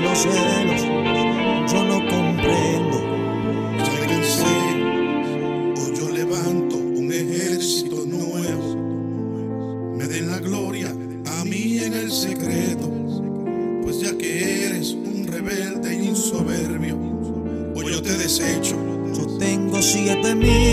Los celos. Yo no comprendo. Cansé, hoy yo levanto un ejército nuevo. Me den la gloria a mí en el secreto, pues ya que eres un rebelde y un soberbio, hoy yo te desecho. Yo tengo siete mil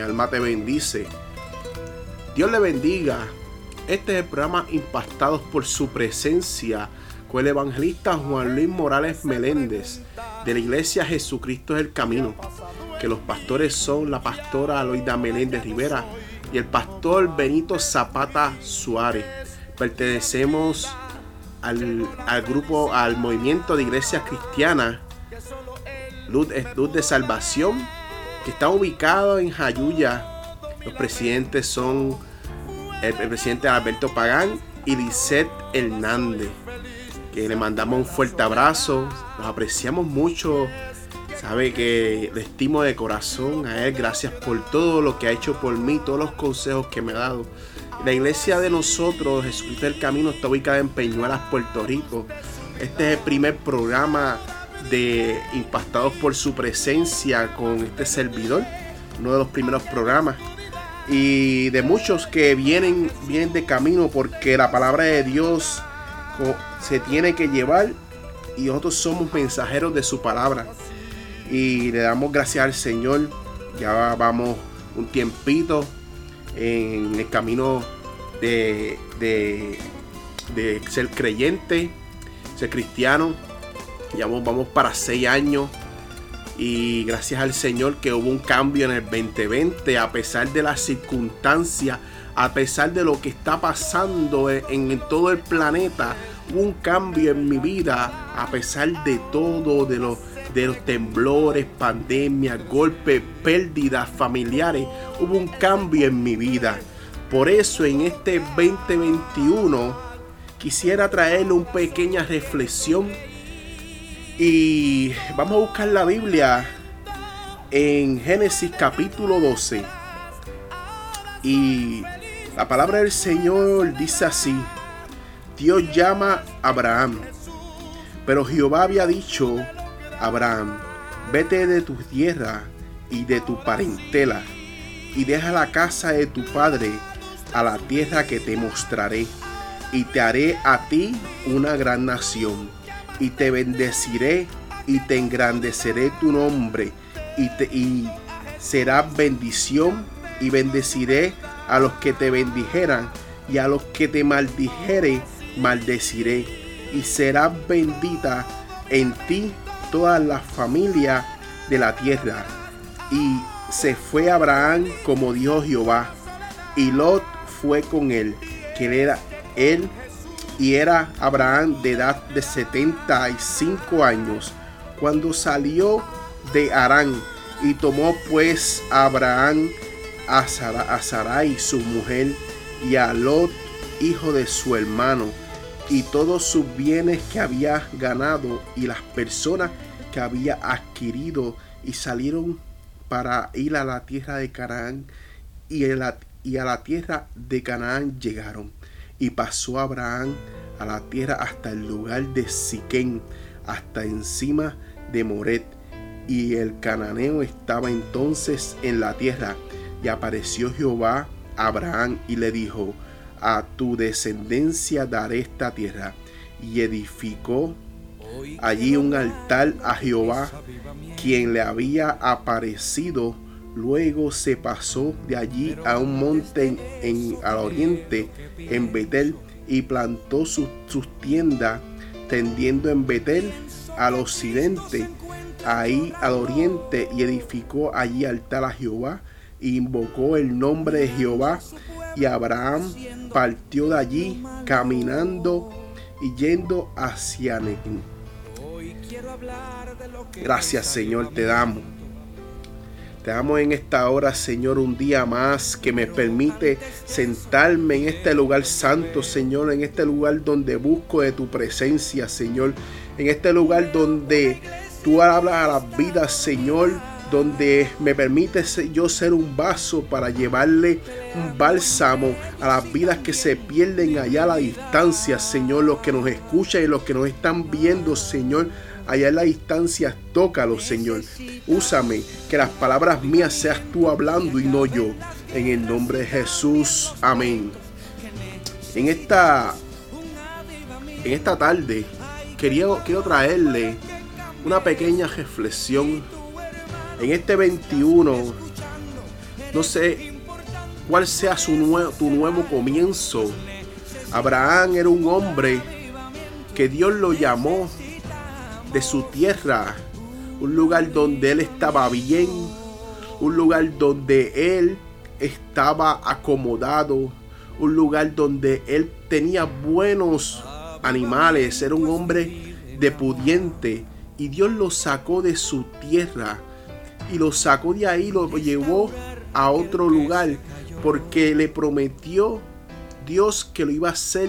Alma te bendice. Dios le bendiga. Este es el programa Impactados por su presencia con el evangelista Juan Luis Morales Meléndez de la iglesia Jesucristo es el Camino. Que los pastores son la pastora Aloida Meléndez Rivera y el pastor Benito Zapata Suárez. Pertenecemos al, al grupo, al movimiento de iglesias cristianas Luz, Luz de Salvación que está ubicado en Jayuya. Los presidentes son el, presidente Alberto Pagán y Lisette Hernández. Que le mandamos un fuerte abrazo. Los apreciamos mucho. Sabe que le estimo de corazón a él. Gracias por todo lo que ha hecho por mí, todos los consejos que me ha dado. La iglesia de nosotros, Jesucristo del Camino, está ubicada en Peñuelas, Puerto Rico. Este es el primer programa de impactados por su presencia con este servidor, uno de los primeros programas y de muchos que vienen vienen de camino porque la palabra de Dios se tiene que llevar y nosotros somos mensajeros de su palabra. Y le damos gracias al Señor. Ya vamos un tiempito en el camino de, de, de ser creyente ser cristiano ya vamos, para seis años y gracias al Señor que hubo un cambio en el 2020 a pesar de las circunstancias, a pesar de lo que está pasando en, en todo el planeta, hubo un cambio en mi vida a pesar de todo, de los, de los temblores, pandemias, golpes, pérdidas familiares, hubo un cambio en mi vida. Por eso en este 2021 quisiera traerle una pequeña reflexión y vamos a buscar la Biblia en Génesis capítulo 12. Y la palabra del Señor dice así. Dios llama a Abraham. Pero Jehová había dicho Abraham, vete de tu tierra y de tu parentela y deja la casa de tu padre a la tierra que te mostraré y te haré a ti una gran nación y te bendeciré y te engrandeceré tu nombre y, te, y será bendición y bendeciré a los que te bendijeran y a los que te maldijere maldeciré y será bendita en ti toda la familia de la tierra. Y se fue Abraham como dijo Jehová y Lot fue con él que era él y era Abraham de edad de 75 años cuando salió de Arán y tomó pues Abraham a, a Sarai su mujer y a Lot hijo de su hermano y todos sus bienes que había ganado y las personas que había adquirido y salieron para ir a la tierra de Canaán y, y a la tierra de Canaán llegaron y pasó Abraham a la tierra hasta el lugar de Siquén hasta encima de Moret y el cananeo estaba entonces en la tierra y apareció Jehová a Abraham y le dijo a tu descendencia daré esta tierra. Y edificó allí un altar a Jehová, quien le había aparecido. Luego se pasó de allí a un monte en, al oriente, en Betel, y plantó sus tiendas, tendiendo en Betel al occidente, ahí al oriente, y edificó allí altar a Jehová, e invocó el nombre de Jehová, y Abraham partió de allí caminando y yendo hacia Nequín. Gracias Señor, te damos. Te damos en esta hora, Señor, un día más que me permite sentarme en este lugar santo, Señor, en este lugar donde busco de tu presencia, Señor, en este lugar donde tú hablas a las vidas, Señor, donde me permite yo ser un vaso para llevarle un bálsamo a las vidas que se pierden allá a la distancia, Señor, los que nos escuchan y los que nos están viendo, Señor. Allá en la distancia, tócalo, Señor. Úsame, que las palabras mías seas tú hablando y no yo. En el nombre de Jesús. Amén. En esta, en esta tarde, quería, quiero traerle una pequeña reflexión en este 21, no sé cuál sea su tu nuevo comienzo. Abraham era un hombre que Dios lo llamó de su tierra, un lugar donde él estaba bien, un lugar donde él estaba acomodado, un lugar donde él tenía buenos animales, era un hombre de pudiente y Dios lo sacó de su tierra y lo sacó de ahí, lo llevó a otro lugar, porque le prometió Dios que lo iba a hacer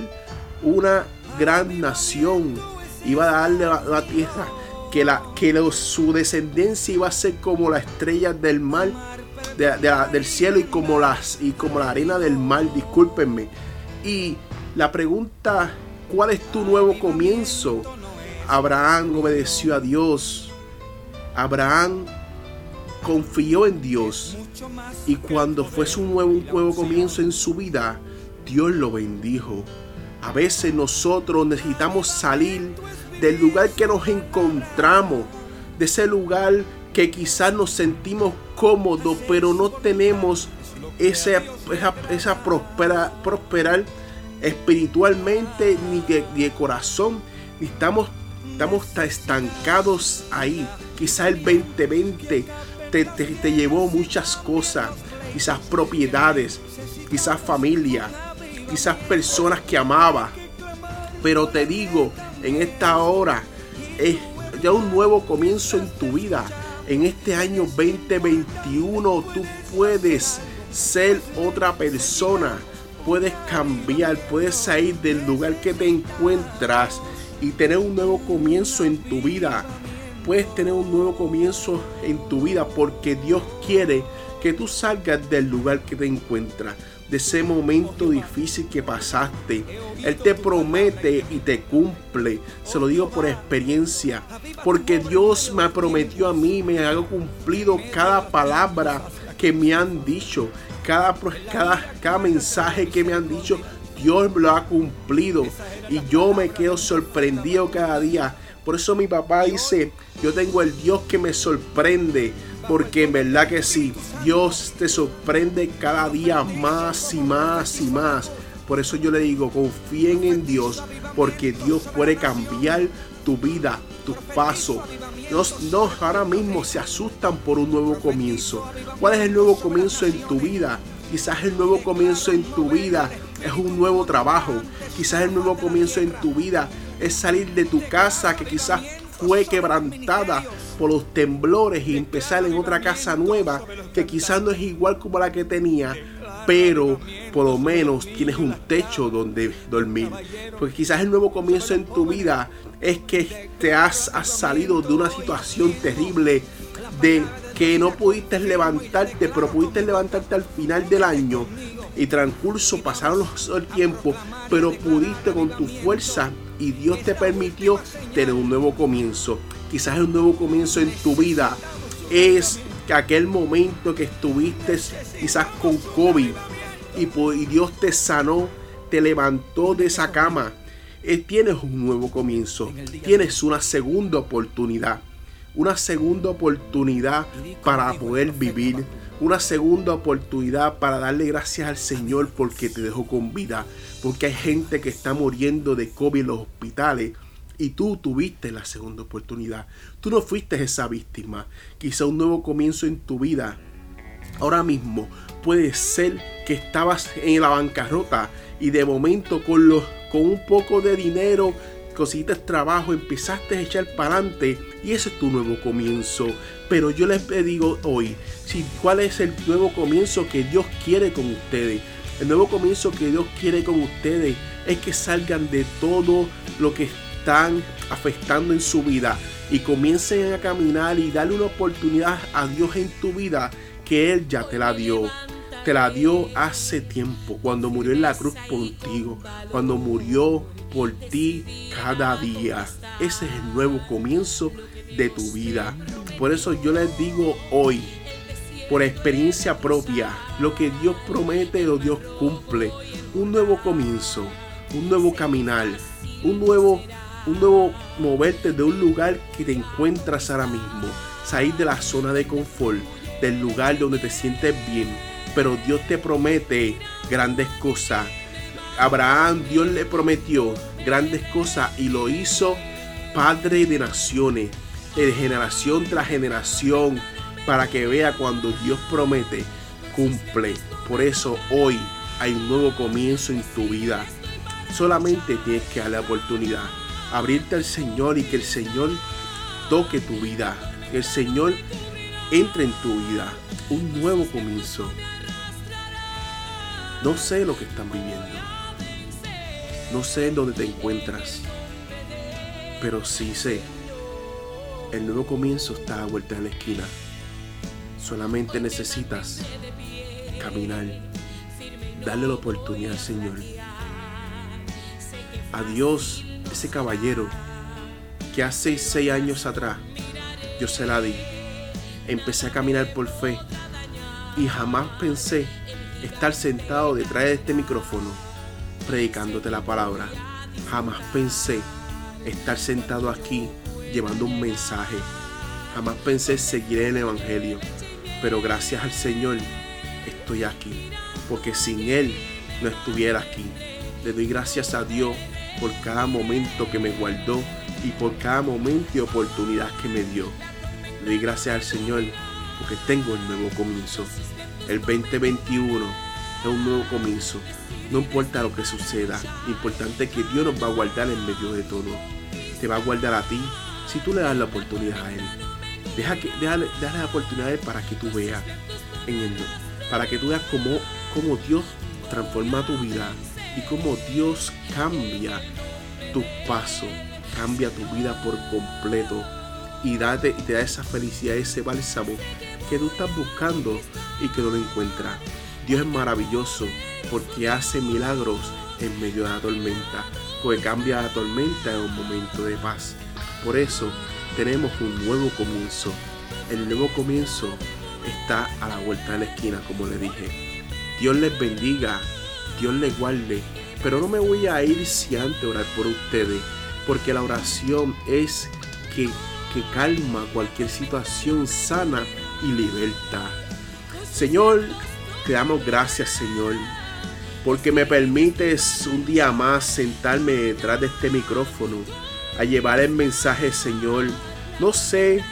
una gran nación, iba a darle la, tierra, que, la, que su descendencia iba a ser como la estrella del mar, del cielo y como, las, y como la arena del mar, discúlpenme. Y la pregunta, ¿cuál es tu nuevo comienzo? Abraham obedeció a Dios. Abraham confió en Dios y cuando fue su nuevo, nuevo comienzo en su vida, Dios lo bendijo. A veces nosotros necesitamos salir del lugar que nos encontramos, de ese lugar que quizás nos sentimos cómodos, pero no tenemos esa, esa, prosperar espiritualmente ni de, corazón. Estamos, estamos estancados ahí. Quizás el 2020 te, llevó muchas cosas, quizás propiedades, quizás familia, quizás personas que amaba. Pero te digo, en esta hora es ya un nuevo comienzo en tu vida. En este año 2021 tú puedes ser otra persona. Puedes cambiar, puedes salir del lugar que te encuentras y tener un nuevo comienzo en tu vida puedes tener un nuevo comienzo en tu vida porque Dios quiere que tú salgas del lugar que te encuentras, de ese momento difícil que pasaste. Él te promete y te cumple. Se lo digo por experiencia, porque Dios me prometió a mí, me ha cumplido cada palabra que me han dicho, cada, cada, cada mensaje que me han dicho. Dios lo ha cumplido y yo me quedo sorprendido cada día por eso mi papá dice, yo tengo el Dios que me sorprende. Porque en verdad que sí, Dios te sorprende cada día más y más y más. Por eso yo le digo, confíen en Dios, porque Dios puede cambiar tu vida, tus pasos. No, no, ahora mismo se asustan por un nuevo comienzo. ¿Cuál es el nuevo comienzo en tu vida? Quizás el nuevo comienzo en tu vida es un nuevo trabajo. Quizás el nuevo comienzo en tu vida es salir de tu casa que quizás fue quebrantada por los temblores y empezar en otra casa nueva que quizás no es igual como la que tenía, pero por lo menos tienes un techo donde dormir. Porque quizás el nuevo comienzo en tu vida es que te has, salido de una situación terrible de que no pudiste levantarte, pero pudiste levantarte al final del año y transcurso pasaron los el tiempo, pero pudiste con tu fuerza y Dios te permitió tener un nuevo comienzo. Quizás un nuevo comienzo en tu vida es que aquel momento que estuviste quizás con COVID y, Dios te sanó, te levantó de esa cama. Eh, tienes un nuevo comienzo, tienes una segunda oportunidad, una segunda oportunidad para poder vivir, una segunda oportunidad para darle gracias al Señor porque te dejó con vida, porque hay gente que está muriendo de COVID en los hospitales y tú tuviste la segunda oportunidad. Tú no fuiste esa víctima. Quizá un nuevo comienzo en tu vida. Ahora mismo puede ser que estabas en la bancarrota y de momento con, los, con un poco de dinero conseguiste trabajo, empezaste a echar para adelante y ese es tu nuevo comienzo. Pero yo les digo hoy, si, ¿cuál es el nuevo comienzo que Dios quiere con ustedes? El nuevo comienzo que Dios quiere con ustedes es que salgan de todo lo que están afectando en su vida y comiencen a caminar y darle una oportunidad a Dios en tu vida que Él ya te la dio. Te la dio hace tiempo, cuando murió en la cruz contigo, cuando murió por ti cada día. Ese es el nuevo comienzo de tu vida. Por eso yo les digo hoy, por experiencia propia, lo que Dios promete, lo Dios cumple. Un nuevo comienzo, un nuevo caminar, un nuevo, un nuevo moverte de un lugar que te encuentras ahora mismo. Salir de la zona de confort, del lugar donde te sientes bien. Pero Dios te promete grandes cosas Abraham Dios le prometió grandes cosas y lo hizo padre de naciones, de generación tras generación, para que vea cuando Dios promete, cumple. Por eso hoy hay un nuevo comienzo en tu vida. Solamente tienes que darle la oportunidad, abrirte al Señor y que el Señor toque tu vida, que el Señor entre en tu vida. Un nuevo comienzo. No sé lo que están viviendo. No sé en dónde te encuentras, pero sí sé, el nuevo comienzo está a vuelta de la esquina. Solamente necesitas caminar, darle la oportunidad al Señor. A Dios, ese caballero que hace seis años atrás yo se la di. Empecé a caminar por fe y jamás pensé estar sentado detrás de este micrófono predicándote la palabra. Jamás pensé estar sentado aquí llevando un mensaje. Jamás pensé seguir el Evangelio. Pero gracias al Señor estoy aquí. Porque sin Él no estuviera aquí. Le doy gracias a Dios por cada momento que me guardó y por cada momento y oportunidad que me dio. Le doy gracias al Señor porque tengo el nuevo comienzo. El 2021 es un nuevo comienzo. No importa lo que suceda, lo importante es que Dios nos va a guardar en medio de todo. Te va a guardar a ti si tú le das la oportunidad a Él. Deja que, déjale, la oportunidad para que tú veas en Él, para que tú veas cómo, cómo Dios transforma tu vida y cómo Dios cambia tus pasos, cambia tu vida por completo y, te da esa felicidad, ese bálsamo que tú estás buscando y que no lo encuentras. Dios es maravilloso porque hace milagros en medio de la tormenta, porque cambia la tormenta en un momento de paz. Por eso tenemos un nuevo comienzo. El nuevo comienzo está a la vuelta de la esquina, como le dije. Dios les bendiga, Dios les guarde, pero no me voy a ir si antes orar por ustedes, porque la oración es que, que calma cualquier situación sana y liberta. Señor, te damos gracias, Señor, porque me permites un día más sentarme detrás de este micrófono a llevar el mensaje, Señor. No sé,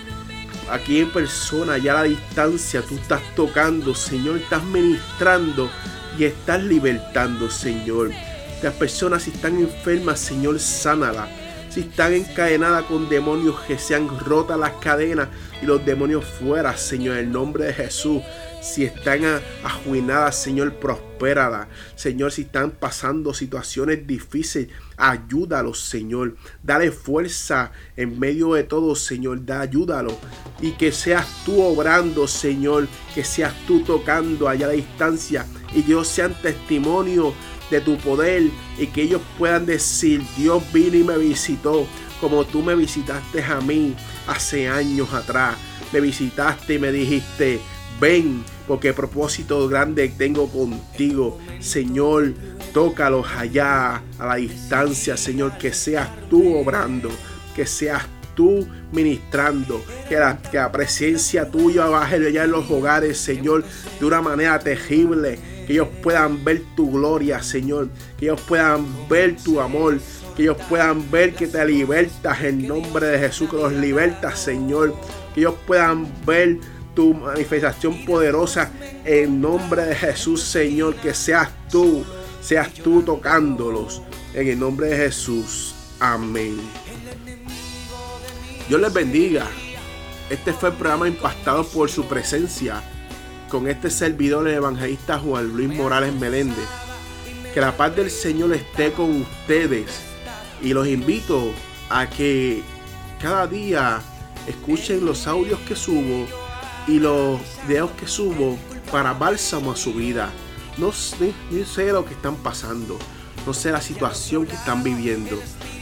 aquí en persona, ya a la distancia, tú estás tocando, Señor, estás ministrando y estás libertando, Señor. Las personas si están enfermas, Señor, sánala. Si están encadenadas con demonios, que sean rotas las cadenas y los demonios fuera, Señor, en el nombre de Jesús. Si están ajuinadas, Señor, prospérala. Señor, si están pasando situaciones difíciles, ayúdalos, Señor. Dale fuerza en medio de todo, Señor. Da, ayúdalo. Y que seas tú obrando, Señor. Que seas tú tocando allá a la distancia. Y Dios sean testimonio de tu poder. Y que ellos puedan decir, Dios vino y me visitó. Como tú me visitaste a mí hace años atrás. Me visitaste y me dijiste, ven, porque propósito grande tengo contigo. Señor, tócalos allá a la distancia, Señor, que seas tú obrando, que seas tú ministrando, que la, que la presencia tuya baje allá en los hogares, Señor, de una manera terrible, que ellos puedan ver tu gloria, Señor, que ellos puedan ver tu amor, que ellos puedan ver que te libertas en nombre de Jesús, que los libertas, Señor, que ellos puedan ver tu manifestación poderosa en nombre de Jesús, Señor, que seas tú, seas tú tocándolos en el nombre de Jesús. Amén. Dios les bendiga. Este fue el programa impactado por su presencia con este servidor el evangelista Juan Luis Morales Meléndez. Que la paz del Señor esté con ustedes y los invito a que cada día escuchen los audios que subo y los videos que subo para bálsamo a su vida. No sé, no sé lo que están pasando, no sé la situación que están viviendo,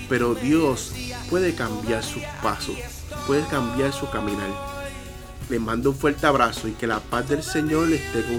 pero Dios puede cambiar sus pasos, puede cambiar su caminar. Les mando un fuerte abrazo y que la paz del Señor esté con